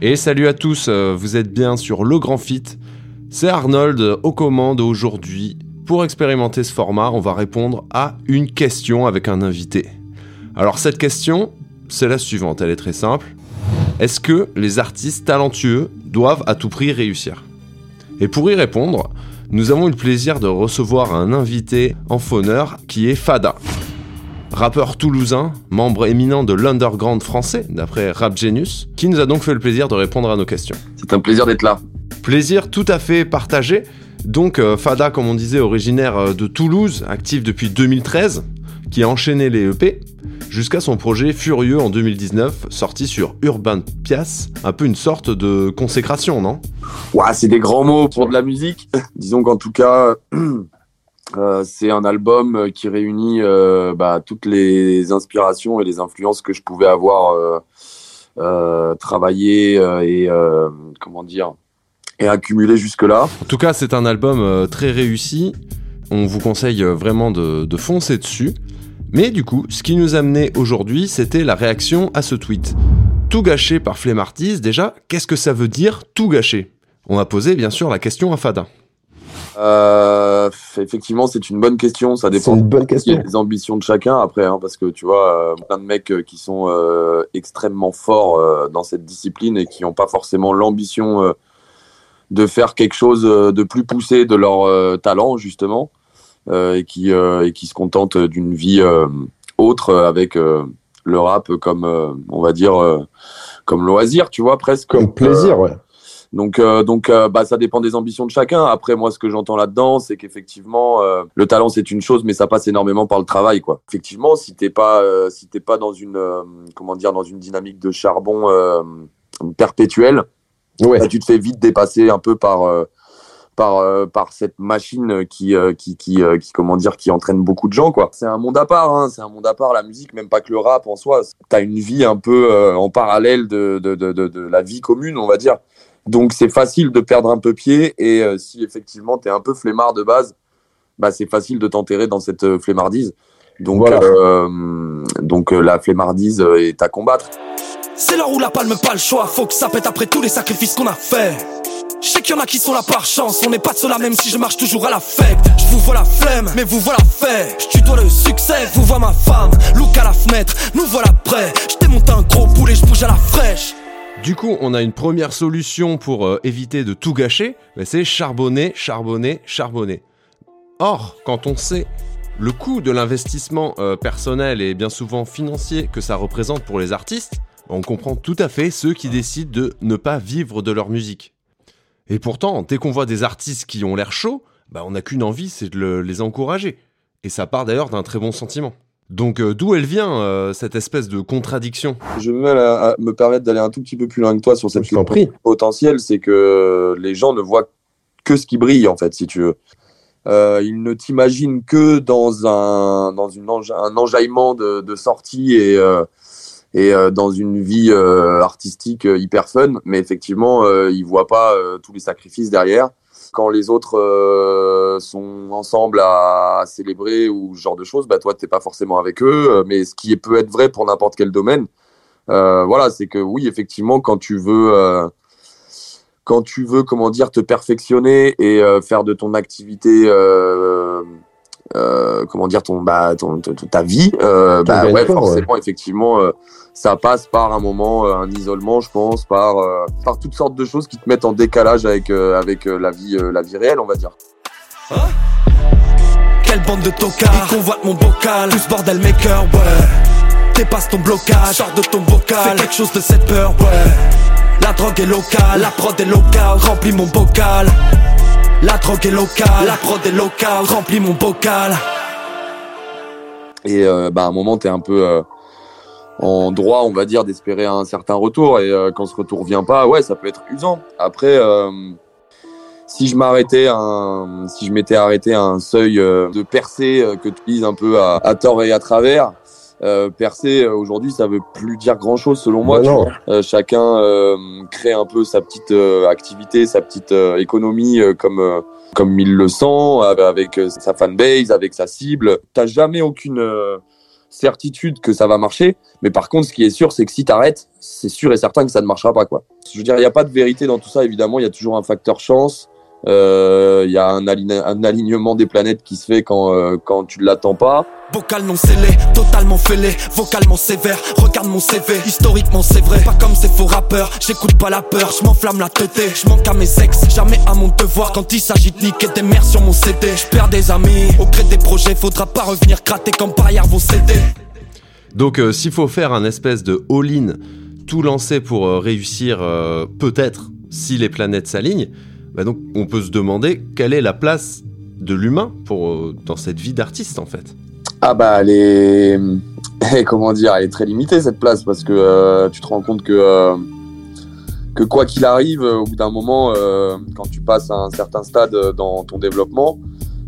Et salut à tous, euh, vous êtes bien sur Le Grand Fit. C'est Arnold aux commandes aujourd'hui. Pour expérimenter ce format, on va répondre à une question avec un invité. Alors cette question, c'est la suivante, elle est très simple. Est-ce que les artistes talentueux doivent à tout prix réussir? Et pour y répondre, nous avons eu le plaisir de recevoir un invité en fauneur qui est Fada. Rappeur toulousain, membre éminent de l'underground français, d'après Rap Genius, qui nous a donc fait le plaisir de répondre à nos questions. C'est un plaisir d'être là. Plaisir tout à fait partagé. Donc euh, Fada, comme on disait, originaire euh, de Toulouse, actif depuis 2013, qui a enchaîné les EP, jusqu'à son projet Furieux en 2019, sorti sur Urban Pias, un peu une sorte de consécration, non? Ouais, c'est des grands mots pour de la musique. Disons qu'en tout cas, euh, c'est un album qui réunit euh, bah, toutes les inspirations et les influences que je pouvais avoir euh, euh travaillé et comment dire et accumulé jusque-là. En tout cas, c'est un album très réussi. On vous conseille vraiment de, foncer dessus. Mais du coup, ce qui nous a amené aujourd'hui, c'était la réaction à ce tweet. Tout gâché par Flemmartis, déjà, qu'est-ce que ça veut dire tout gâché? On a posé bien sûr la question à Fada. Euh, effectivement, c'est une bonne question. Ça dépend des ambitions de chacun après, hein, parce que tu vois, euh, plein de mecs euh, qui sont euh, extrêmement forts euh, dans cette discipline et qui n'ont pas forcément l'ambition de faire quelque chose de plus poussé de leur talent justement. Et qui et qui se contente d'une vie autre avec le rap comme on va dire comme loisir, tu vois presque. Comme plaisir, ouais. Donc, euh, donc euh, bah, ça dépend des ambitions de chacun. Après, moi, ce que j'entends là-dedans, c'est qu'effectivement, euh, le talent, c'est une chose, mais ça passe énormément par le travail, quoi. Effectivement, si t'es pas, si t'es pas dans une, comment dire, dans une dynamique de charbon perpétuelle, ouais. bah, tu te fais vite dépasser un peu par par euh, par cette machine qui euh, qui qui, euh, qui comment dire qui entraîne beaucoup de gens quoi. C'est un monde à part hein, c'est un monde à part la musique même pas que le rap en soi. Tu as une vie un peu en parallèle de de, de de la vie commune, on va dire. Donc c'est facile de perdre un peu pied et si effectivement tu es un peu flemmard de base, bah c'est facile de t'enterrer dans cette flemmardise. Donc voilà. donc la flemmardise est à combattre. C'est l'heure où la palme pas le choix, faut que ça pète après tous les sacrifices qu'on a fait. Je sais qu'il y en a qui sont là par chance, on n'est pas de cela même si je marche toujours à la fête. Je vous vois la flemme, mais vous voilà fait. Je tutoie le succès, vous vois ma femme. Look à la fenêtre, nous voilà prêts. Je démonte un gros poulet, je bouge à la fraîche. Du coup, on a une première solution pour euh, éviter de tout gâcher, c'est charbonner, charbonner, charbonner. Or, quand on sait le coût de l'investissement euh, personnel et bien souvent financier que ça représente pour les artistes, on comprend tout à fait ceux qui décident de ne pas vivre de leur musique. Et pourtant, dès qu'on voit des artistes qui ont l'air chauds, bah on n'a qu'une envie, c'est de les encourager. Et ça part d'ailleurs d'un très bon sentiment. Donc euh, d'où elle vient euh, cette espèce de contradiction Je veux me permettre d'aller un tout petit peu plus loin que toi sur cette potentielle, c'est que les gens ne voient que ce qui brille en fait, si tu veux. Euh, ils ne t'imaginent que dans un dans une un enjaillement de, de sorties et euh, et euh, dans une vie euh, artistique hyper fun, mais effectivement, ils voient pas tous les sacrifices derrière. Quand les autres sont ensemble à, célébrer ou ce genre de choses, bah toi t'es pas forcément avec eux, mais ce qui peut être vrai pour n'importe quel domaine, voilà, c'est que oui, effectivement, quand tu veux quand tu veux, comment dire, te perfectionner et faire de ton activité euh, comment dire ton bah ton, ta vie euh, bah ouais forcément effectivement euh, ça passe par un moment un isolement je pense par par toutes sortes de choses qui te mettent en décalage avec avec la vie la vie réelle on va dire. Hein quelle bande de tocards. Ils convoitent mon bocal. Tous bordel maker ouais. Dépasse ton blocage. Sors de ton bocal. Fais quelque chose de cette peur ouais. La drogue est locale. La prod est locale. Remplis mon bocal la drogue est locale, la prod est locale, remplis mon bocal. Et euh, bah, à un moment, t'es un peu euh, en droit, on va dire, d'espérer un certain retour. Et euh, quand ce retour vient pas, ouais, ça peut être usant. Après, si je m'arrêtais, si je m'étais arrêté à un seuil de percée que tu lises un peu à, à tort et à travers, euh, percer euh, aujourd'hui ça veut plus dire grand chose selon moi euh, chacun crée un peu sa petite activité sa petite économie comme comme il le sent avec sa fanbase avec sa cible t'as jamais aucune certitude que ça va marcher. Mais par contre, ce qui est sûr, c'est que si tu arrêtes, c'est sûr et certain que ça ne marchera pas. Quoi. Je veux dire, il n'y a pas de vérité dans tout ça, évidemment. Il y a toujours un facteur chance. Euh, il y a un, alignement des planètes qui se fait quand, euh, quand tu ne l'attends pas. Vocal non scellé, totalement fêlé, vocalement sévère. Regarde mon CV, historiquement c'est vrai. Pas comme ces faux rappeurs, j'écoute pas la peur, je m'enflamme la tête. Je manque à mes ex, jamais à mon devoir. Quand il s'agit de niquer des mères sur mon CD, je perds des amis. Au gré des projets, faudra pas revenir gratter comme par vos CD. Donc euh, s'il faut faire un espèce de all-in, tout lancer pour réussir, peut-être si les planètes s'alignent bah donc on peut se demander quelle est la place de l'humain euh, dans cette vie d'artiste en fait. Ah bah elle est comment dire, elle est très limitée cette place parce que euh, tu te rends compte que euh, que quoi qu'il arrive, au bout d'un moment, quand tu passes à un certain stade dans ton développement,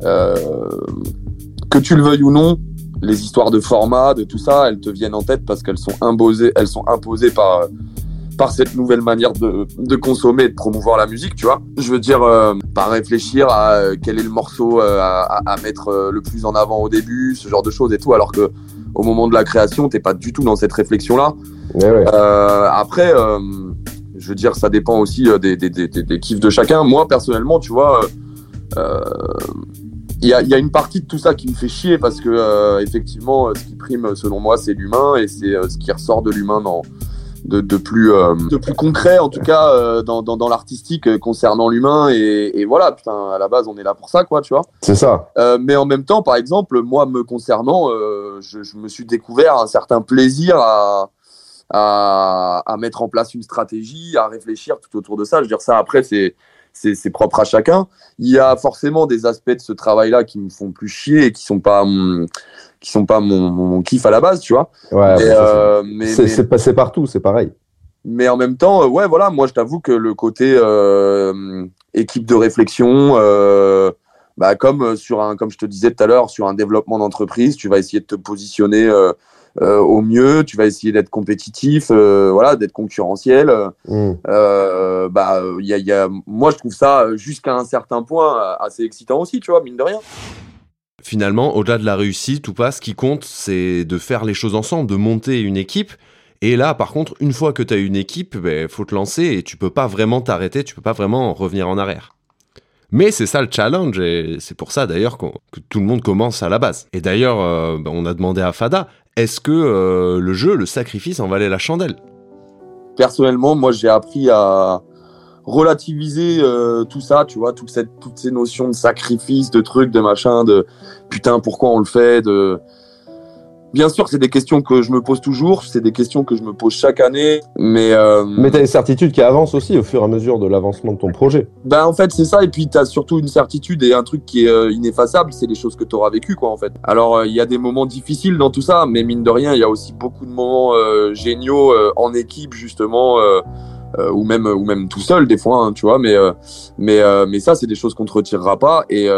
que tu le veuilles ou non, les histoires de format, de tout ça, elles te viennent en tête parce qu'elles sont sont imposées par par cette nouvelle manière de, de, consommer et de promouvoir la musique, tu vois. Je veux dire, euh, pas réfléchir à euh, quel est le morceau euh, à, à, mettre euh, le plus en avant au début, ce genre de choses et tout, alors que au moment de la création, t'es pas du tout dans cette réflexion-là. Ouais, après, je veux dire, ça dépend aussi des, des, des, des, kiffs de chacun. Moi, personnellement, tu vois, il y a, y a, une partie de tout ça qui me fait chier parce que effectivement, ce qui prime, selon moi, c'est l'humain et c'est ce qui ressort de l'humain dans de, de plus euh, de plus concret en tout cas euh, dans, dans, dans l'artistique euh, concernant l'humain et, et, voilà putain à la base on est là pour ça quoi tu vois. C'est ça. Mais en même temps par exemple moi me concernant je, je, me suis découvert un certain plaisir à, à, à mettre en place une stratégie à réfléchir tout autour de ça. Je veux dire ça après c'est c'est propre à chacun. Il y a forcément des aspects de ce travail-là qui me font plus chier et qui sont pas qui sont pas mon, mon, kiff à la base, tu vois. Ouais, euh, c'est passé partout, c'est pareil. Mais en même temps, euh, ouais, voilà, moi je t'avoue que le côté euh, équipe de réflexion, euh, bah, comme sur un, comme je te disais tout à l'heure, sur un développement d'entreprise, tu vas essayer de te positionner euh, euh, au mieux, tu vas essayer d'être compétitif, voilà, d'être concurrentiel. Mm. bah, il y a, y a, moi je trouve ça jusqu'à un certain point assez excitant aussi, tu vois, mine de rien. Finalement, au-delà de la réussite ou pas, ce qui compte, c'est de faire les choses ensemble, de monter une équipe. Et là, par contre, une fois que tu as une équipe, il ben, faut te lancer et tu peux pas vraiment t'arrêter, tu peux pas vraiment revenir en arrière. Mais c'est ça le challenge et c'est pour ça d'ailleurs que tout le monde commence à la base. Et d'ailleurs, euh, ben, on a demandé à Fada, est-ce que euh, le jeu, le sacrifice en valait la chandelle? Personnellement, moi j'ai appris à, relativiser euh, tout ça, tu vois, toute cette, toutes ces notions de sacrifice, de trucs, de machin, de putain, pourquoi on le fait, de Bien sûr, c'est des questions que je me pose toujours, c'est des questions que je me pose chaque année, mais... Euh... Mais tu as une certitude qui avance aussi au fur et à mesure de l'avancement de ton projet. Ben en fait, c'est ça, et puis tu as surtout une certitude et un truc qui est euh, ineffaçable, c'est les choses que tu auras vécues, quoi, en fait. Alors, euh, il y a des moments difficiles dans tout ça, mais mine de rien, il y a aussi beaucoup de moments euh, géniaux en équipe, justement... ou même ou même tout seul des fois hein, tu vois mais mais mais ça c'est des choses qu'on te retirera pas et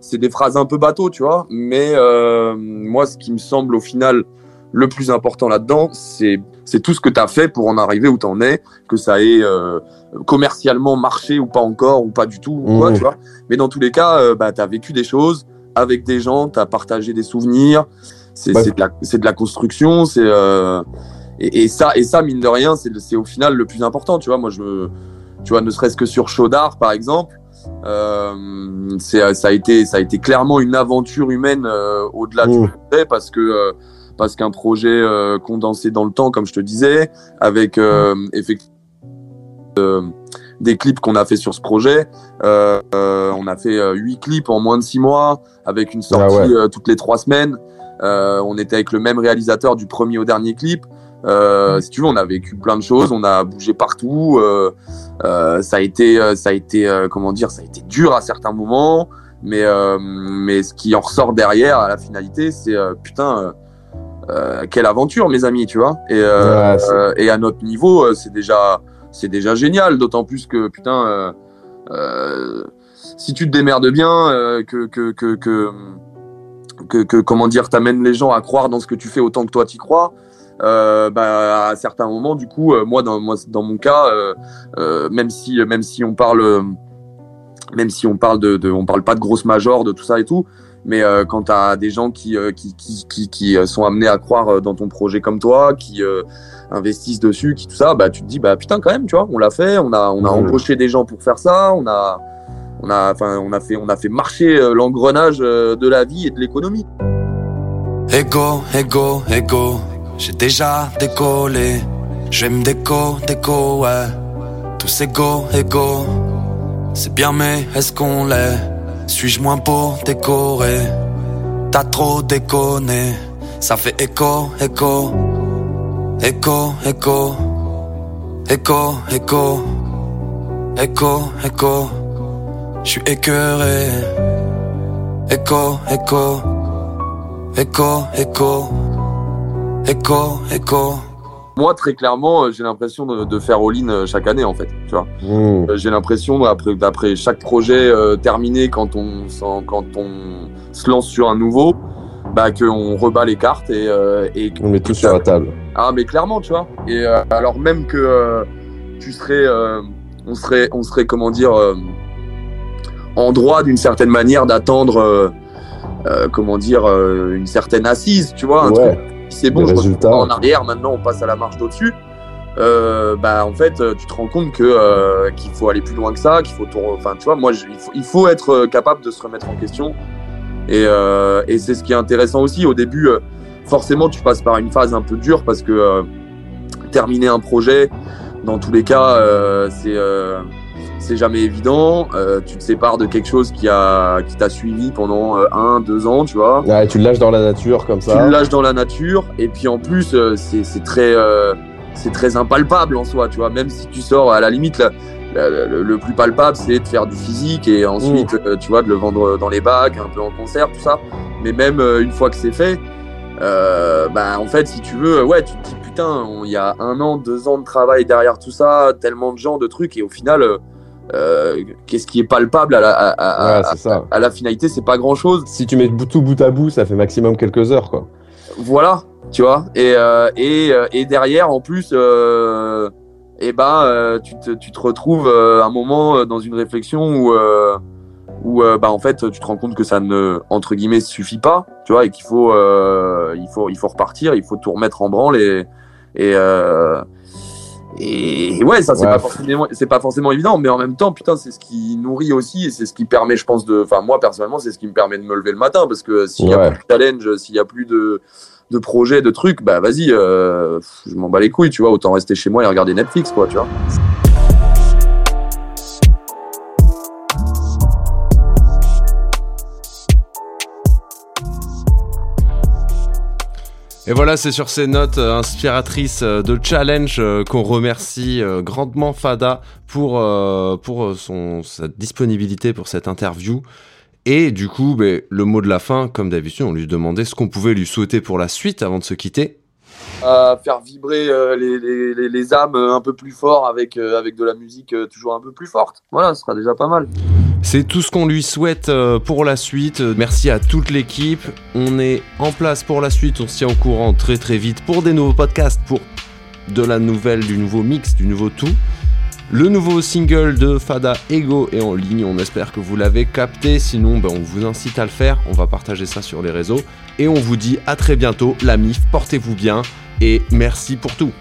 c'est des phrases un peu bateau, tu vois. Mais euh, moi, ce qui me semble au final le plus important là-dedans, c'est c'est tout ce que tu as fait pour en arriver où tu en es, que ça ait euh, commercialement marché ou pas encore, ou pas du tout, ou quoi, mmh. tu vois. Mais dans tous les cas, euh, bah, tu as vécu des choses avec des gens, tu as partagé des souvenirs, c'est de, la, de la construction, c'est... Euh, et, et, ça, et ça, mine de rien, c'est au final le plus important, tu vois. Moi, je Tu vois, ne serait-ce que sur Chaudard, par exemple, euh, c'est ça a été ça a été clairement une aventure humaine euh, au-delà du mmh. projet parce que euh, parce qu'un projet euh, condensé dans le temps comme je te disais avec mmh. effectivement des clips qu'on a fait sur ce projet. Euh, euh, on a fait huit clips en moins de six mois, avec une sortie ah toutes les trois semaines. Euh, on était avec le même réalisateur du premier au dernier clip. Euh, si tu veux, on a vécu plein de choses, on a bougé partout. Euh, euh ça a été, ça a été, comment dire, ça a été dur à certains moments, mais mais ce qui en ressort derrière à la finalité, c'est putain. quelle aventure, mes amis, tu vois. Et, et à notre niveau, c'est déjà, c'est déjà génial. D'autant plus que putain, si tu te démerdes bien, que, que, que, que que, que comment dire, t'amènes les gens à croire dans ce que tu fais autant que toi t'y crois. Euh, bah, à certains moments, du coup, euh, moi dans moi dans mon cas, euh, euh, même si même si on parle même si on parle de, de, on parle pas de grosses majors, de tout ça et tout, Mais euh, quand tu as des gens qui, euh, qui, qui, qui, qui, sont amenés à croire dans ton projet comme toi, qui euh, investissent dessus, qui tout ça, bah tu te dis bah putain quand même, tu vois, on l'a fait, on a on a embauché des gens pour faire ça, on a on a enfin on a fait on a fait marcher l'engrenage de la vie et de l'économie. Ego, ego, ego, j'ai déjà décollé. Je vais me déco, déco, ouais. Tous égaux, égaux. C'est bien, mais est-ce qu'on l'est? Suis-je moins beau, décoré? T'as trop déconné. Ça fait écho, écho. Écho, écho. Écho, écho. Écho, écho. Je suis écœuré. Écho, écho. Écho, écho, écho, écho. Moi très clairement, euh, j'ai l'impression de, de faire all-in euh, chaque année en fait, tu vois. Mmh. Euh, J'ai l'impression d'après d'après chaque projet euh, terminé quand on quand on se lance sur un nouveau, bah qu'on rebat les cartes et euh, et On met tout sur la table. Ah mais clairement, tu vois. Et euh, alors même que tu serais, on serait, on serait comment dire, en droit d'une certaine manière d'attendre, comment dire, une certaine assise, tu vois. Un Ouais. truc, c'est bon, je résultats. en arrière. Maintenant, on passe à la marche d'au-dessus. Euh, bah en fait, euh, tu te rends compte que euh, qu'il faut aller plus loin que ça, qu'il faut, enfin tu vois, moi je- il faut, il faut être capable de se remettre en question. Et, euh, et c'est ce qui est intéressant aussi. Au début, forcément, tu passes par une phase un peu dure parce que terminer un projet, dans tous les cas, c'est c'est jamais évident. Euh, tu te sépares de quelque chose qui a qui t'a suivi pendant euh, un, deux ans, tu vois. Ouais, tu le lâches dans la nature comme Tu ça. le lâches dans la nature et puis en plus euh, c'est c'est très euh, c'est très impalpable en soi, tu vois. Même si tu sors à la limite la- la- la- le, plus palpable c'est de faire du physique et ensuite euh, tu vois de le vendre dans les bacs, un peu en concert, tout ça. Mais même une fois que c'est fait, euh, bah en fait si tu veux, ouais tu te dis putain il y a un an, deux ans de travail derrière tout ça, tellement de gens, de trucs et au final euh, qu'est-ce qui est palpable à la, à, à- Ouais, c'est ça. à la finalité c'est pas grand chose. Si tu mets tout bout à bout, ça fait maximum quelques heures, quoi. Voilà, tu vois. Et, euh, et, euh, et derrière, en plus, euh, eh ben, tu, te, tu te retrouves un moment dans une réflexion où, où bah, en fait, tu te rends compte que ça ne, entre guillemets, suffit pas, tu vois, et qu'il faut, il faut, il faut repartir, il faut tout remettre en branle et, et, et ouais, ça c'est Ouais. pas forcément, c'est pas forcément évident, mais en même temps, putain, c'est ce qui nourrit aussi et c'est ce qui permet, je pense, de, enfin moi personnellement, c'est ce qui me permet de me lever le matin parce que s'il y a plus de challenge, s'il y a plus de de projets, de trucs, bah vas-y, euh, je m'en bats les couilles, tu vois, autant rester chez moi et regarder Netflix, quoi, tu vois. Et voilà, c'est sur ces notes euh, inspiratrices euh, de challenge euh, qu'on remercie grandement Fada pour, pour son, sa disponibilité pour cette interview. Et du coup, ben, le mot de la fin, comme d'habitude, on lui demandait ce qu'on pouvait lui souhaiter pour la suite avant de se quitter. À faire vibrer euh, les, âmes un peu plus fort avec, euh, de la musique euh, toujours un peu plus forte. Voilà, ce sera déjà pas mal. C'est tout ce qu'on lui souhaite pour la suite. Merci à toute l'équipe. On est en place pour la suite. On se tient au courant très très vite pour des nouveaux podcasts, pour de la nouvelle, du nouveau mix, du nouveau tout. Le nouveau single de Fada Ego est en ligne. On espère que vous l'avez capté. Sinon, ben, on vous incite à le faire. On va partager ça sur les réseaux. Et on vous dit à très bientôt. La MIF, portez-vous bien. Et merci pour tout.